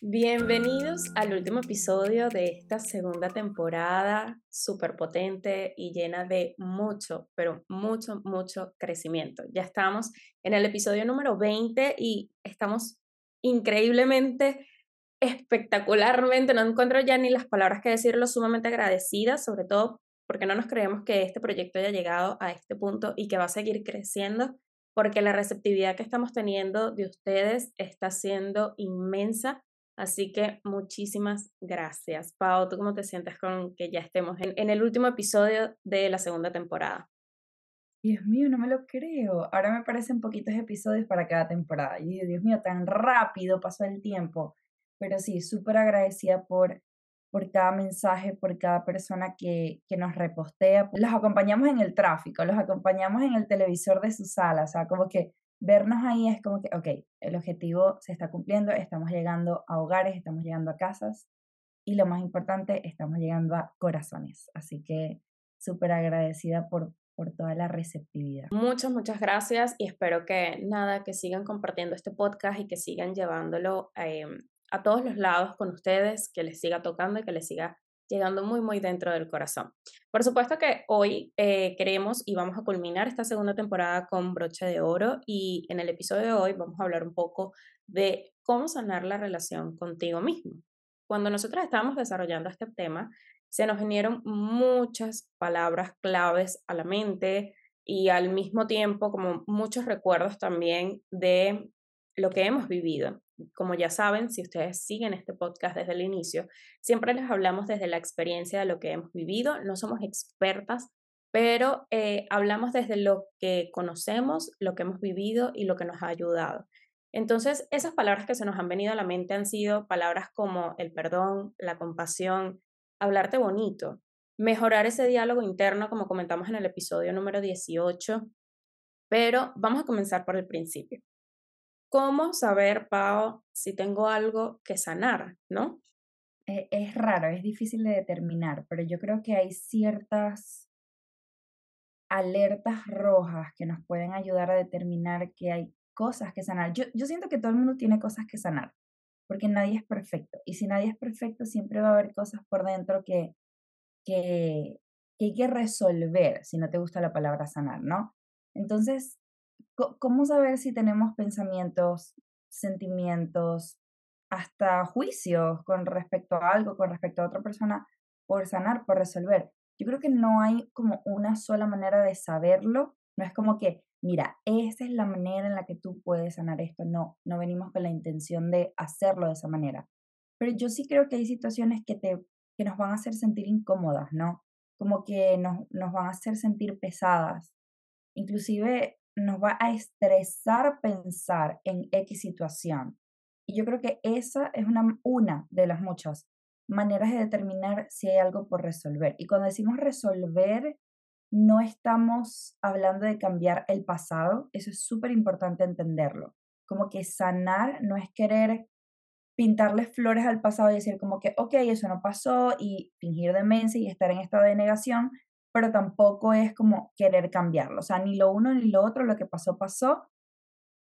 Bienvenidos al último episodio de esta segunda temporada súper potente y llena de mucho, pero mucho, mucho crecimiento. Ya estamos en el episodio número 20 y estamos increíblemente, espectacularmente, no encuentro ya ni las palabras que decirlo, sumamente agradecidas, sobre todo porque no nos creemos que este proyecto haya llegado a este punto y que va a seguir creciendo, porque la receptividad que estamos teniendo de ustedes está siendo inmensa. Así que muchísimas gracias. Pau, ¿tú cómo te sientes con que ya estemos en, el último episodio de la segunda temporada? Dios mío, no me lo creo. Ahora me parecen poquitos episodios para cada temporada. Y Dios mío, tan rápido pasó el tiempo. Pero sí, súper agradecida por por cada mensaje, por cada persona que, que nos repostea. Los acompañamos en el tráfico, los acompañamos en el televisor de su sala, o sea, como que vernos ahí es como que, ok, el objetivo se está cumpliendo, estamos llegando a hogares, estamos llegando a casas y lo más importante, estamos llegando a corazones. Así que súper agradecida por, por toda la receptividad. Muchas, muchas gracias y espero que nada, que sigan compartiendo este podcast y que sigan llevándolo eh, a todos los lados con ustedes, que les siga tocando y que les siga llegando muy, muy dentro del corazón. Por supuesto que hoy eh, queremos y vamos a culminar esta segunda temporada con broche de oro y en el episodio de hoy vamos a hablar un poco de cómo sanar la relación contigo mismo. Cuando nosotros estábamos desarrollando este tema, se nos vinieron muchas palabras claves a la mente y al mismo tiempo como muchos recuerdos también de lo que hemos vivido como ya saben, si ustedes siguen este podcast desde el inicio, siempre les hablamos desde la experiencia de lo que hemos vivido. No somos expertas, pero eh, hablamos desde lo que conocemos, lo que hemos vivido y lo que nos ha ayudado. Entonces, esas palabras que se nos han venido a la mente han sido palabras como el perdón, la compasión, hablarte bonito, mejorar ese diálogo interno, como comentamos en el episodio número 18. Pero vamos a comenzar por el principio. ¿Cómo saber, Pau, si tengo algo que sanar, no? E, es raro, es difícil de determinar, pero yo creo que hay ciertas alertas rojas que nos pueden ayudar a determinar que hay cosas que sanar. Yo, yo siento que todo el mundo tiene cosas que sanar, porque nadie es perfecto. Y si nadie es perfecto, siempre va a haber cosas por dentro que, que, que hay que resolver, si no te gusta la palabra sanar, ¿no? Entonces, ¿Cómo saber si tenemos pensamientos, sentimientos, hasta juicios con respecto a algo, con respecto a otra persona, por sanar, por resolver? Yo creo que no hay como una sola manera de saberlo. No es como que, mira, esa es la manera en la que tú puedes sanar esto. No, no venimos con la intención de hacerlo de esa manera. Pero yo sí creo que hay situaciones que, te, que nos van a hacer sentir incómodas, ¿no? Como que nos, nos van a hacer sentir pesadas. Inclusive nos va a estresar pensar en X situación. Y yo creo que esa es una, una de las muchas maneras de determinar si hay algo por resolver. Y cuando decimos resolver, no estamos hablando de cambiar el pasado, eso es súper importante entenderlo. Como que sanar no es querer pintarle flores al pasado y decir como que, ok, eso no pasó y fingir demencia y estar en estado de negación, pero tampoco es como querer cambiarlo. O sea, ni lo uno ni lo otro, lo que pasó, pasó.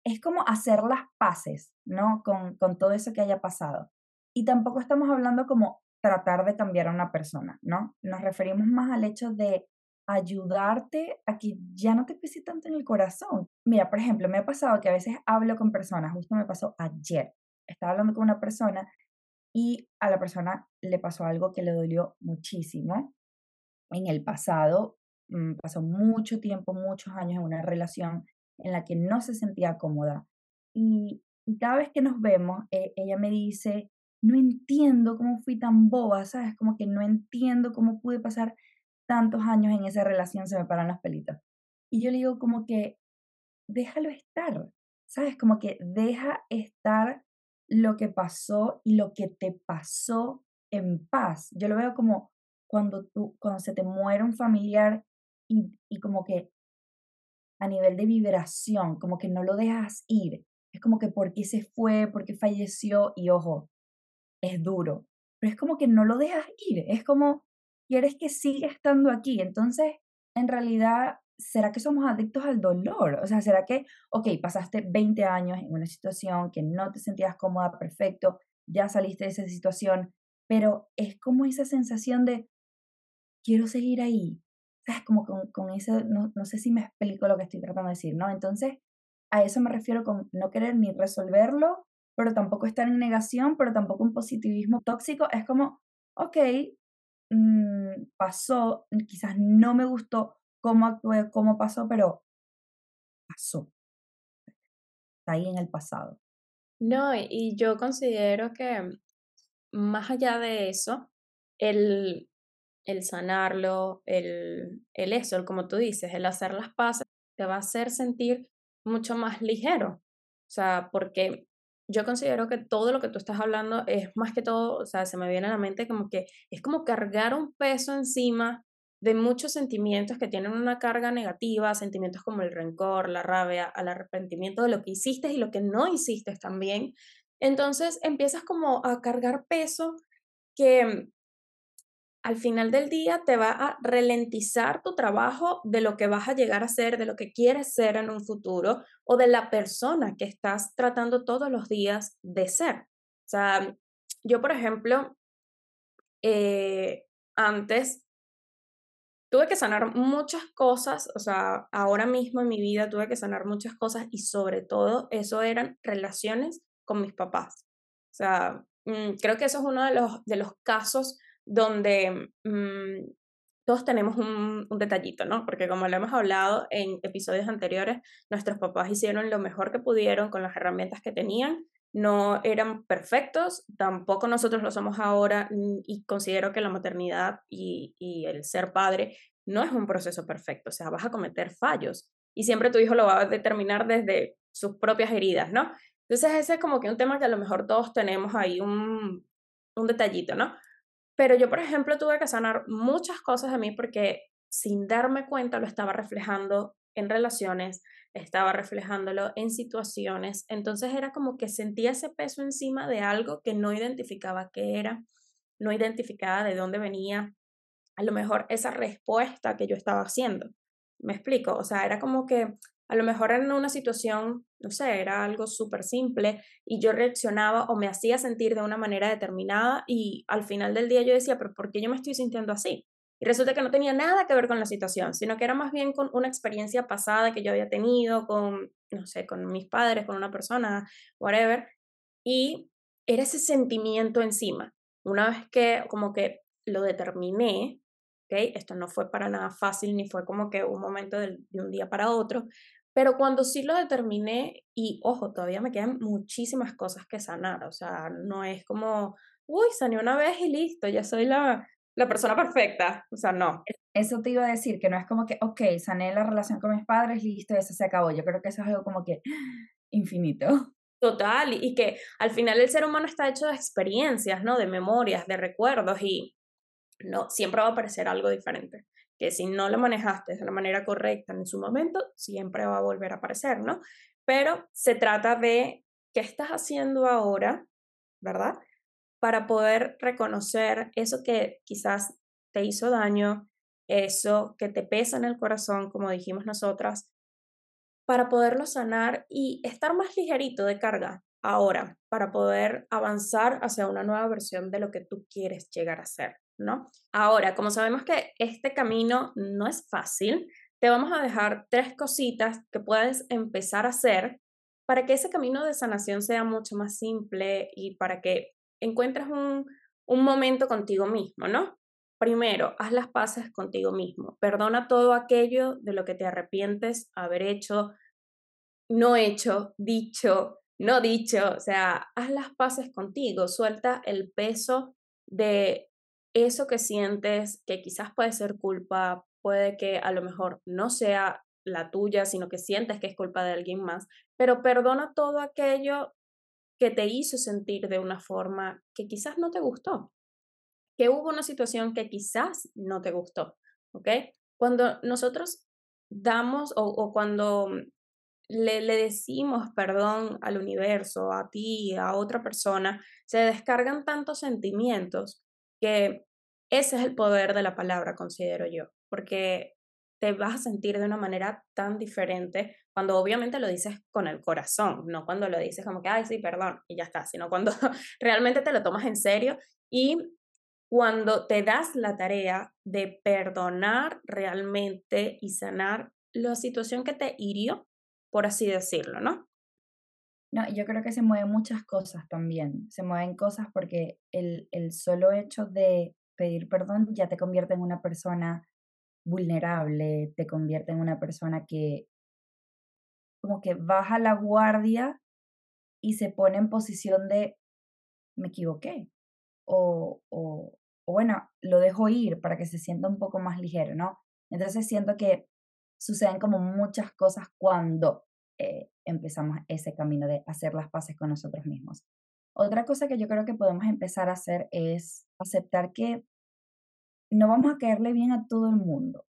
Es como hacer las paces, ¿no? Con, con todo eso que haya pasado. Y tampoco estamos hablando como tratar de cambiar a una persona, ¿no? Nos referimos más al hecho de ayudarte a que ya no te pese tanto en el corazón. Mira, por ejemplo, me ha pasado que a veces hablo con personas, justo me pasó ayer, estaba hablando con una persona y a la persona le pasó algo que le dolió muchísimo en el pasado, mm, pasó mucho tiempo, muchos años en una relación en la que no se sentía cómoda. Y, cada vez que nos vemos, e, ella me dice, no entiendo cómo fui tan boba, ¿sabes? Como que no entiendo cómo pude pasar tantos años en esa relación, se me paran las pelitas. Y yo le digo como que, déjalo estar, ¿sabes? Como que deja estar lo que pasó y lo que te pasó en paz. Yo lo veo como cuando, tú, cuando se te muere un familiar y, y como que a nivel de vibración, como que no lo dejas ir. Es como que por qué se fue, por qué falleció y ojo, es duro. Pero es como que no lo dejas ir. Es como quieres que siga estando aquí. Entonces, en realidad, ¿será que somos adictos al dolor? O sea, ¿será que, ok, pasaste 20 años en una situación que no te sentías cómoda, perfecto, ya saliste de esa situación, pero es como esa sensación de, quiero seguir ahí, ¿sabes? Como con, con eso, no, no sé si me explico lo que estoy tratando de decir, ¿no? Entonces, a eso me refiero con no querer ni resolverlo, pero tampoco estar en negación, pero tampoco un positivismo tóxico. Es como, ok, mmm, pasó, quizás no me gustó cómo cómo pasó, pero pasó. Está ahí en el pasado. No, y yo considero que más allá de eso, el, el sanarlo, el, el eso, el, como tú dices, el hacer las paces, te va a hacer sentir mucho más ligero. O sea, porque yo considero que todo lo que tú estás hablando es más que todo, o sea, se me viene a la mente como que es como cargar un peso encima de muchos sentimientos que tienen una carga negativa, sentimientos como el rencor, la rabia, el arrepentimiento de lo que hiciste y lo que no hiciste también. Entonces empiezas como a cargar peso que al final del día te va a ralentizar tu trabajo de lo que vas a llegar a ser, de lo que quieres ser en un futuro o de la persona que estás tratando todos los días de ser. O sea, yo, por ejemplo, eh, antes tuve que sanar muchas cosas, o sea, ahora mismo en mi vida tuve que sanar muchas cosas y sobre todo eso eran relaciones con mis papás. O sea, mm, creo que eso es uno de los, de los casos donde mm, todos tenemos un, detallito, ¿no? Porque como lo hemos hablado en episodios anteriores, nuestros papás hicieron lo mejor que pudieron con las herramientas que tenían, no eran perfectos, tampoco nosotros lo somos ahora mm, y considero que la maternidad y, y el ser padre no es un proceso perfecto, o sea, vas a cometer fallos y siempre tu hijo lo va a determinar desde sus propias heridas, ¿no? Entonces ese es como que un tema que a lo mejor todos tenemos ahí un, un detallito, ¿no? Pero yo, por ejemplo, tuve que sanar muchas cosas de mí porque sin darme cuenta lo estaba reflejando en relaciones, estaba reflejándolo en situaciones. Entonces era como que sentía ese peso encima de algo que no identificaba qué era, no identificaba de dónde venía, a lo mejor esa respuesta que yo estaba haciendo. ¿Me explico? O sea, era como que a lo mejor en una situación, no sé, era algo súper simple y yo reaccionaba o me hacía sentir de una manera determinada y al final del día yo decía, pero ¿por qué yo me estoy sintiendo así? Y resulta que no tenía nada que ver con la situación, sino que era más bien con una experiencia pasada que yo había tenido con, no sé, con mis padres, con una persona, whatever. Y era ese sentimiento encima. Una vez que como que lo determiné, esto no fue para nada fácil, ni fue como que un momento de, un día para otro, pero cuando sí lo determiné, y ojo, todavía me quedan muchísimas cosas que sanar, o sea, no es como, uy, sané una vez y listo, ya soy la, la persona perfecta, o sea, no. Eso te iba a decir, que no es como que, ok, sané la relación con mis padres, listo, eso se acabó. Yo creo que eso es algo como que infinito. Total, y que al final el ser humano está hecho de experiencias, ¿no? De memorias, de recuerdos, y no, siempre va a aparecer algo diferente, que si no lo manejaste de la manera correcta en su momento, siempre va a volver a aparecer, ¿no? Pero se trata de qué estás haciendo ahora, ¿verdad? Para poder reconocer eso que quizás te hizo daño, eso que te pesa en el corazón, como dijimos nosotras, para poderlo sanar y estar más ligerito de carga ahora, para poder avanzar hacia una nueva versión de lo que tú quieres llegar a ser. ¿No? Ahora, como sabemos que este camino no es fácil, te vamos a dejar tres cositas que puedes empezar a hacer para que ese camino de sanación sea mucho más simple y para que encuentres un, un momento contigo mismo, ¿no? Primero, haz las paces contigo mismo. Perdona todo aquello de lo que te arrepientes haber hecho, no hecho, dicho, no dicho. O sea, haz las paces contigo. Suelta el peso de eso que sientes, que quizás puede ser culpa, puede que a lo mejor no sea la tuya, sino que sientes que es culpa de alguien más, pero perdona todo aquello que te hizo sentir de una forma que quizás no te gustó, que hubo una situación que quizás no te gustó, ¿ok? Cuando nosotros damos o, cuando le, decimos perdón al universo, a ti, a otra persona, se descargan tantos sentimientos que ese es el poder de la palabra, considero yo, porque te vas a sentir de una manera tan diferente cuando obviamente lo dices con el corazón, no cuando lo dices como que, ay, sí, perdón, y ya está, sino cuando realmente te lo tomas en serio y cuando te das la tarea de perdonar realmente y sanar la situación que te hirió, por así decirlo, ¿no? No, yo creo que se mueven muchas cosas también. Se mueven cosas porque el, el solo hecho de pedir perdón ya te convierte en una persona vulnerable, te convierte en una persona que como que baja la guardia y se pone en posición de me equivoqué o, o, o bueno, lo dejo ir para que se sienta un poco más ligero, ¿no? Entonces siento que suceden como muchas cosas cuando eh, empezamos ese camino de hacer las paces con nosotros mismos. Otra cosa que yo creo que podemos empezar a hacer es aceptar que no vamos a caerle bien a todo el mundo.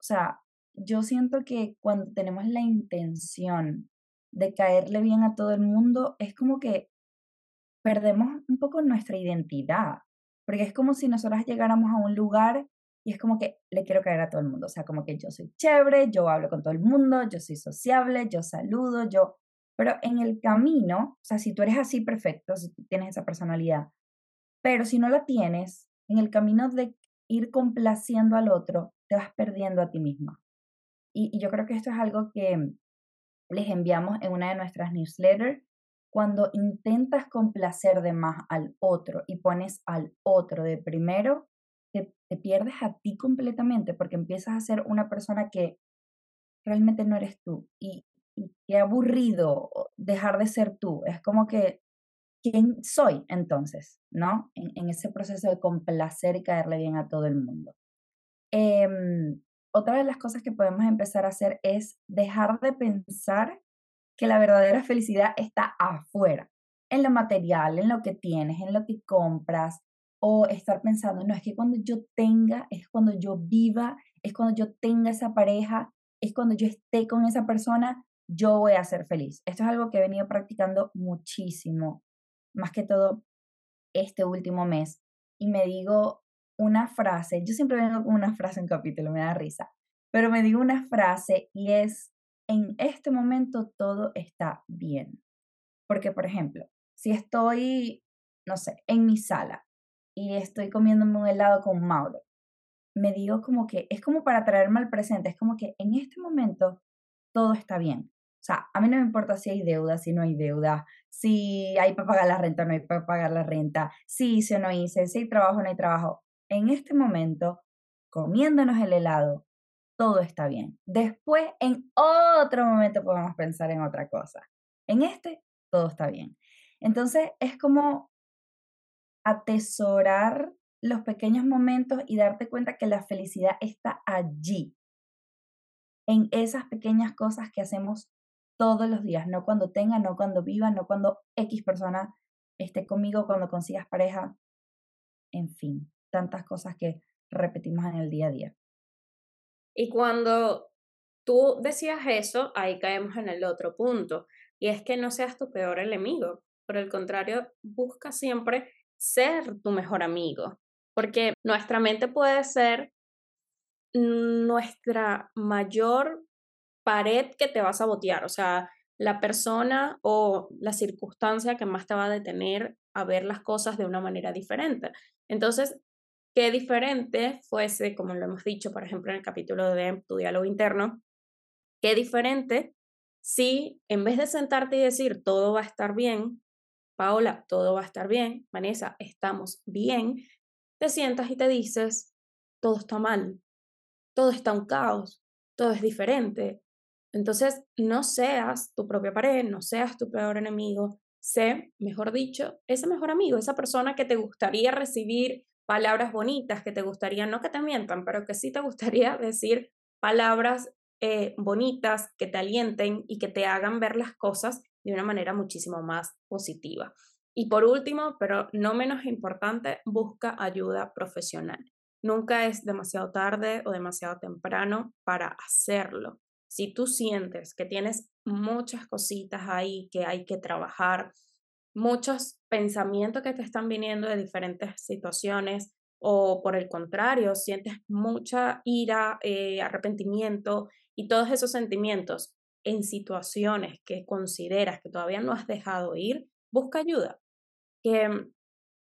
O sea, yo siento que cuando tenemos la intención de caerle bien a todo el mundo, es como que perdemos un poco nuestra identidad, porque es como si nosotras llegáramos a un lugar y es como que le quiero caer a todo el mundo. O sea, como que yo soy chévere, yo hablo con todo el mundo, yo soy sociable, yo saludo, yo... Pero en el camino, o sea, si tú eres así perfecto, si tú tienes esa personalidad, pero si no la tienes, en el camino de ir complaciendo al otro, te vas perdiendo a ti misma. Y, y yo creo que esto es algo que les enviamos en una de nuestras newsletters. Cuando intentas complacer de más al otro y pones al otro de primero, te, pierdes a ti completamente porque empiezas a ser una persona que realmente no eres tú. Y, qué aburrido dejar de ser tú. Es como que, ¿quién soy entonces? ¿No? En, ese proceso de complacer y caerle bien a todo el mundo. Em, otra de las cosas que podemos empezar a hacer es dejar de pensar que la verdadera felicidad está afuera, en lo material, en lo que tienes, en lo que compras, o estar pensando, no, es que cuando yo tenga, es cuando yo viva, es cuando yo tenga esa pareja, es cuando yo esté con esa persona, yo voy a ser feliz. Esto es algo que he venido practicando muchísimo, más que todo este último mes. Y me digo una frase, yo siempre vengo con una frase en capítulo, me da risa, pero me digo una frase y es, en este momento todo está bien. Porque, por ejemplo, si estoy, no sé, en mi sala y estoy comiéndome un helado con Mauro, me digo como que es como para traerme al presente, es como que en este momento todo está bien. O sea, a mí no me importa si hay deuda, si no hay deuda, si hay para pagar la renta o no hay para pagar la renta, si hice o no hice, si hay trabajo o no hay trabajo. En este momento, comiéndonos el helado, todo está bien. Después, en otro momento podemos pensar en otra cosa. En este, todo está bien. Entonces, es como atesorar los pequeños momentos y darte cuenta que la felicidad está allí, en esas pequeñas cosas que hacemos todos los días, no cuando tenga, no cuando viva, no cuando X persona esté conmigo, cuando consigas pareja, en fin, tantas cosas que repetimos en el día a día. Y cuando tú decías eso, ahí caemos en el otro punto, y es que no seas tu peor enemigo. Por el contrario, busca siempre ser tu mejor amigo, porque nuestra mente puede ser nuestra mayor pared que te va a sabotear, o sea, la persona o la circunstancia que más te va a detener a ver las cosas de una manera diferente. Entonces, qué diferente fuese, como lo hemos dicho, por ejemplo, en el capítulo de tu diálogo interno, qué diferente si en vez de sentarte y decir todo va a estar bien, Paola, todo va a estar bien, Vanessa, estamos bien, te sientas y te dices, todo está mal, todo está un caos, todo es diferente. Entonces, no seas tu propia pared, no seas tu peor enemigo, sé, mejor dicho, ese mejor amigo, esa persona que te gustaría recibir palabras bonitas, que te gustaría, no que te mientan, pero que sí te gustaría decir palabras eh, bonitas, que te alienten y que te hagan ver las cosas de una manera muchísimo más positiva. Y por último, pero no menos importante, busca ayuda profesional. Nunca es demasiado tarde o demasiado temprano para hacerlo. Si tú sientes que tienes muchas cositas ahí que hay que trabajar, muchos pensamientos que te están viniendo de diferentes situaciones o por el contrario, sientes mucha ira, eh, arrepentimiento y todos esos sentimientos en situaciones que consideras que todavía no has dejado ir, busca ayuda. Que mm,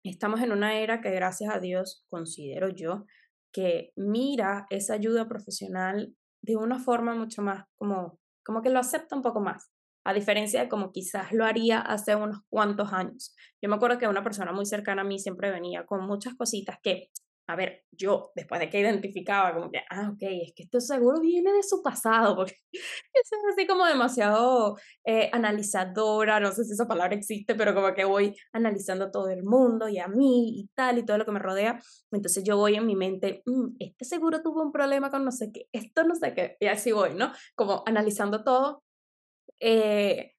estamos en una era que gracias a Dios considero yo que mira esa ayuda profesional de una forma mucho más como, como que lo acepta un poco más, a diferencia de como quizás lo haría hace unos cuantos años. Yo me acuerdo que una persona muy cercana a mí siempre venía con muchas cositas que a ver, yo después de que identificaba como que, ah, ok, es que esto seguro viene de su pasado, porque es así como demasiado eh, analizadora, no sé si esa palabra existe, pero como que voy analizando todo el mundo y a mí y tal y todo lo que me rodea, entonces yo voy en mi mente, mm, este seguro tuvo un problema con no sé qué, esto no sé qué, y así voy, ¿no? Como analizando todo. Eh,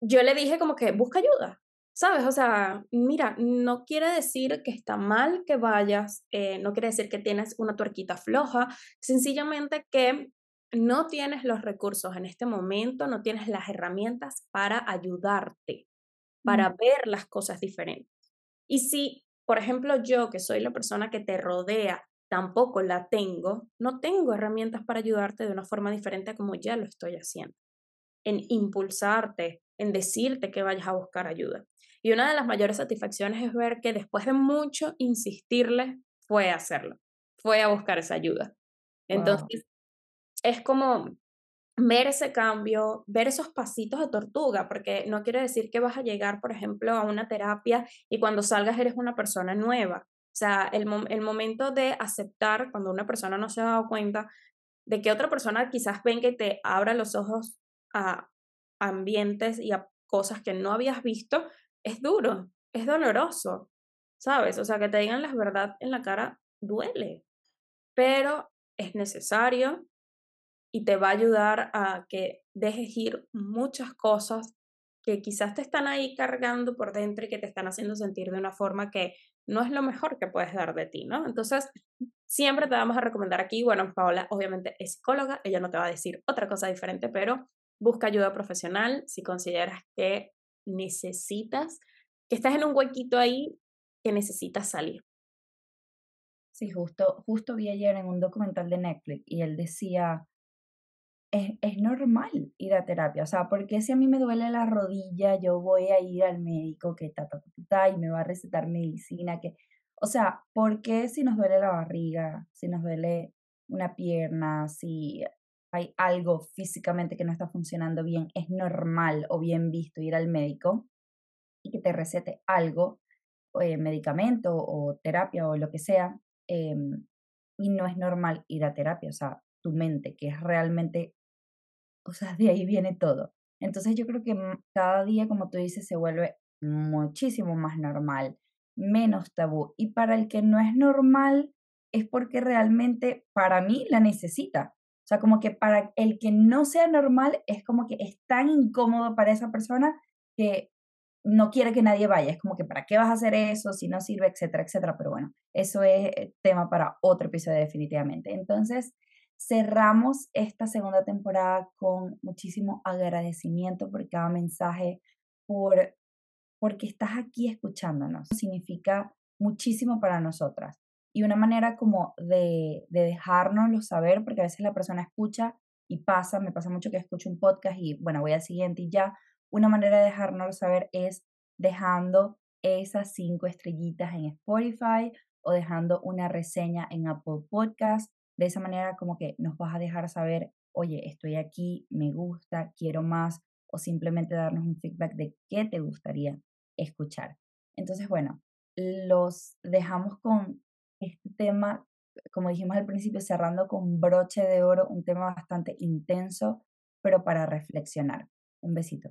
yo le dije como que busca ayuda, ¿Sabes? O sea, mira, no quiere decir que está mal que vayas, eh, no quiere decir que tienes una tuerquita floja, sencillamente que no tienes los recursos en este momento, no tienes las herramientas para ayudarte, para mm. ver las cosas diferentes. Y si, por ejemplo, yo, que soy la persona que te rodea, tampoco la tengo, no tengo herramientas para ayudarte de una forma diferente como ya lo estoy haciendo, en impulsarte, en decirte que vayas a buscar ayuda. Y una de las mayores satisfacciones es ver que después de mucho insistirle, fue a hacerlo, fue a buscar esa ayuda. Entonces, es como ver ese cambio, ver esos pasitos de tortuga, porque no quiere decir que vas a llegar, por ejemplo, a una terapia y cuando salgas eres una persona nueva. O sea, el, el momento de aceptar cuando una persona no se ha dado cuenta de que otra persona quizás venga y te abra los ojos a ambientes y a cosas que no habías visto, es duro, es doloroso, ¿sabes? O sea, que te digan la verdad en la cara duele, pero es necesario y te va a ayudar a que dejes ir muchas cosas que quizás te están ahí cargando por dentro y que te están haciendo sentir de una forma que no es lo mejor que puedes dar de ti, ¿no? Entonces, siempre te vamos a recomendar aquí, bueno, Paola obviamente es psicóloga, ella no te va a decir otra cosa diferente, pero busca ayuda profesional si consideras que necesitas, que estás en un huequito ahí que necesitas salir. Sí, justo, justo vi ayer en un documental de Netflix y él decía, es, es normal ir a terapia, o sea, porque si a mí me duele la rodilla, yo voy a ir al médico que ta, ta, y me va a recetar medicina, que, o sea, ¿por qué si nos duele la barriga, si nos duele una pierna, si hay algo físicamente que no está funcionando bien, es normal o bien visto ir al médico y que te recete algo, eh, medicamento o terapia o lo que sea, em, y no es normal ir a terapia, o sea, tu mente, que es realmente, o sea, de ahí viene todo. Entonces yo creo que cada día, como tú dices, se vuelve muchísimo más normal, menos tabú. Y para el que no es normal, es porque realmente para mí la necesita. O sea, como que para el que no sea normal es como que es tan incómodo para esa persona que no quiere que nadie vaya. Es como que para qué vas a hacer eso si no sirve, etcétera, etcétera. Pero bueno, eso es eh, tema para otro episodio definitivamente. Entonces, cerramos esta segunda temporada con muchísimo agradecimiento por cada mensaje, por porque estás aquí escuchándonos. Significa muchísimo para nosotras y una manera como de, de dejárnoslo saber, porque a veces la persona escucha y pasa, me pasa mucho que escucho un podcast y bueno, voy al siguiente y ya. Una manera de dejárnoslo saber es dejando esas cinco estrellitas en Spotify o dejando una reseña en Apple Podcast. De esa manera como que nos vas a dejar saber, oye, estoy aquí, me gusta, quiero más, o simplemente darnos un feedback de qué te gustaría escuchar. Entonces, bueno, los dejamos con este tema, como dijimos al principio, cerrando con broche de oro, un tema bastante intenso, pero para reflexionar. Un besito.